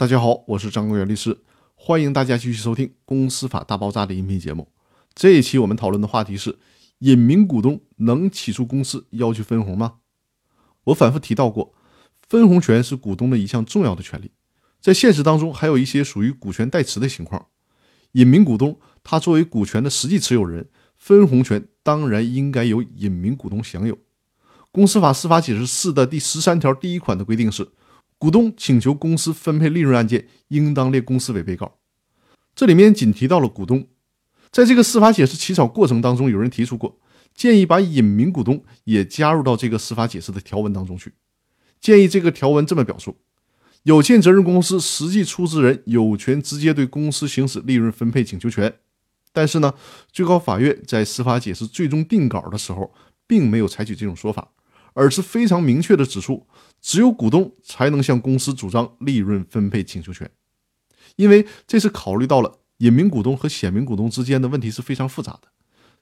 大家好，我是张国元律师，欢迎大家继续收听《公司法大爆炸》的音频节目。这一期我们讨论的话题是：隐名股东能起诉公司要求分红吗？我反复提到过，分红权是股东的一项重要的权利。在现实当中，还有一些属于股权代持的情况。隐名股东他作为股权的实际持有人，分红权当然应该由隐名股东享有。公司法司法解释四的第十三条第一款的规定是。股东请求公司分配利润案件，应当列公司为被告。这里面仅提到了股东。在这个司法解释起草过程当中，有人提出过建议，把隐名股东也加入到这个司法解释的条文当中去。建议这个条文这么表述：有限责任公司实际出资人有权直接对公司行使利润分配请求权。但是呢，最高法院在司法解释最终定稿的时候，并没有采取这种说法。而是非常明确地指出，只有股东才能向公司主张利润分配请求权，因为这是考虑到了隐名股东和显名股东之间的问题是非常复杂的，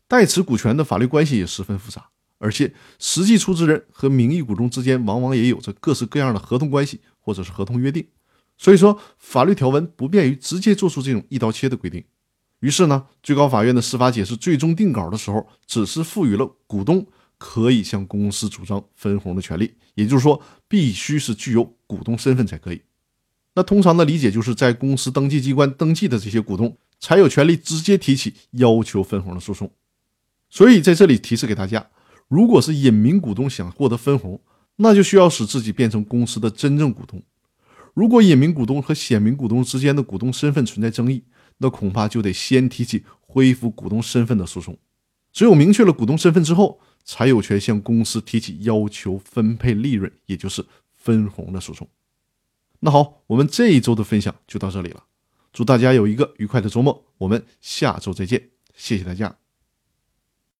代持股权的法律关系也十分复杂，而且实际出资人和名义股东之间往往也有着各式各样的合同关系或者是合同约定，所以说法律条文不便于直接做出这种一刀切的规定。于是呢，最高法院的司法解释最终定稿的时候，只是赋予了股东。可以向公司主张分红的权利，也就是说，必须是具有股东身份才可以。那通常的理解就是在公司登记机关登记的这些股东，才有权利直接提起要求分红的诉讼。所以在这里提示给大家，如果是隐名股东想获得分红，那就需要使自己变成公司的真正股东。如果隐名股东和显名股东之间的股东身份存在争议，那恐怕就得先提起恢复股东身份的诉讼。只有明确了股东身份之后，才有权向公司提起要求分配利润，也就是分红的诉讼。那好，我们这一周的分享就到这里了。祝大家有一个愉快的周末，我们下周再见，谢谢大家。